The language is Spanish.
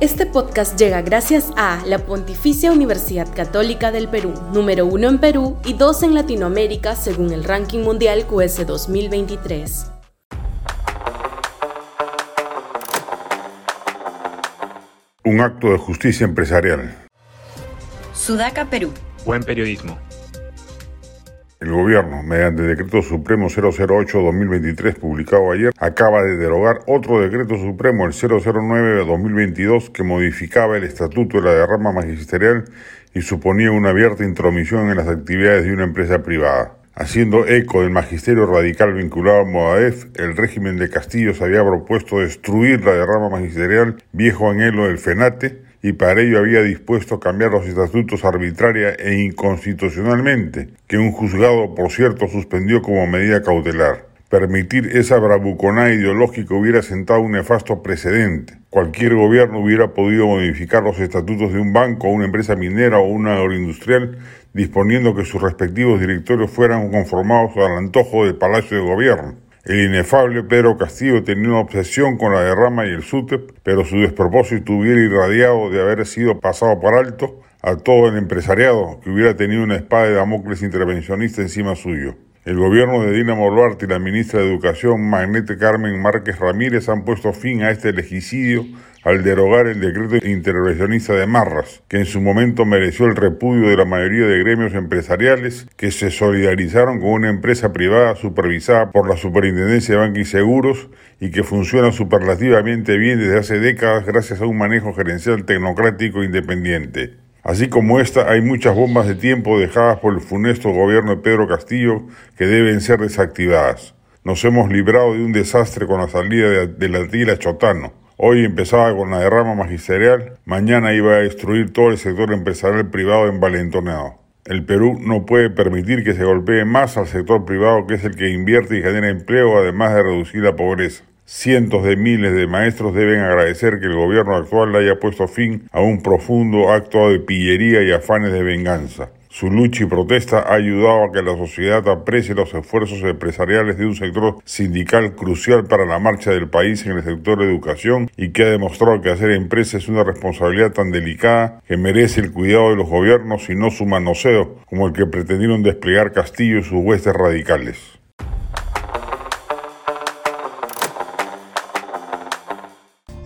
Este podcast llega gracias a la Pontificia Universidad Católica del Perú, número uno en Perú y dos en Latinoamérica según el ranking mundial QS 2023. Un acto de justicia empresarial. Sudaca, Perú. Buen periodismo. El gobierno, mediante decreto supremo 008-2023 publicado ayer, acaba de derogar otro decreto supremo, el 009-2022, que modificaba el estatuto de la derrama magisterial y suponía una abierta intromisión en las actividades de una empresa privada. Haciendo eco del magisterio radical vinculado a Moadef, el régimen de Castillo se había propuesto destruir la derrama magisterial, viejo anhelo del FENATE, y para ello había dispuesto cambiar los estatutos arbitraria e inconstitucionalmente, que un juzgado, por cierto, suspendió como medida cautelar. Permitir esa bravuconada ideológica hubiera sentado un nefasto precedente. Cualquier gobierno hubiera podido modificar los estatutos de un banco, una empresa minera o una agroindustrial, disponiendo que sus respectivos directorios fueran conformados al antojo del Palacio de Gobierno. El inefable Pedro Castillo tenía una obsesión con la derrama y el SUTEP, pero su despropósito hubiera irradiado de haber sido pasado por alto a todo el empresariado que hubiera tenido una espada de Damocles intervencionista encima suyo. El gobierno de Dina Boluarte y la ministra de Educación, Magnete Carmen Márquez Ramírez, han puesto fin a este legicidio al derogar el decreto intervencionista de Marras, que en su momento mereció el repudio de la mayoría de gremios empresariales que se solidarizaron con una empresa privada supervisada por la Superintendencia de Banca y Seguros y que funciona superlativamente bien desde hace décadas gracias a un manejo gerencial tecnocrático e independiente. Así como esta, hay muchas bombas de tiempo dejadas por el funesto gobierno de Pedro Castillo que deben ser desactivadas. Nos hemos librado de un desastre con la salida de, la tila Chotano. Hoy empezaba con la derrama magisterial, mañana iba a destruir todo el sector empresarial privado envalentonado. El Perú no puede permitir que se golpee más al sector privado que es el que invierte y genera empleo además de reducir la pobreza. Cientos de miles de maestros deben agradecer que el gobierno actual haya puesto fin a un profundo acto de pillería y afanes de venganza. Su lucha y protesta ha ayudado a que la sociedad aprecie los esfuerzos empresariales de un sector sindical crucial para la marcha del país en el sector de educación y que ha demostrado que hacer empresa es una responsabilidad tan delicada que merece el cuidado de los gobiernos y no su manoseo como el que pretendieron desplegar Castillo y sus huestes radicales.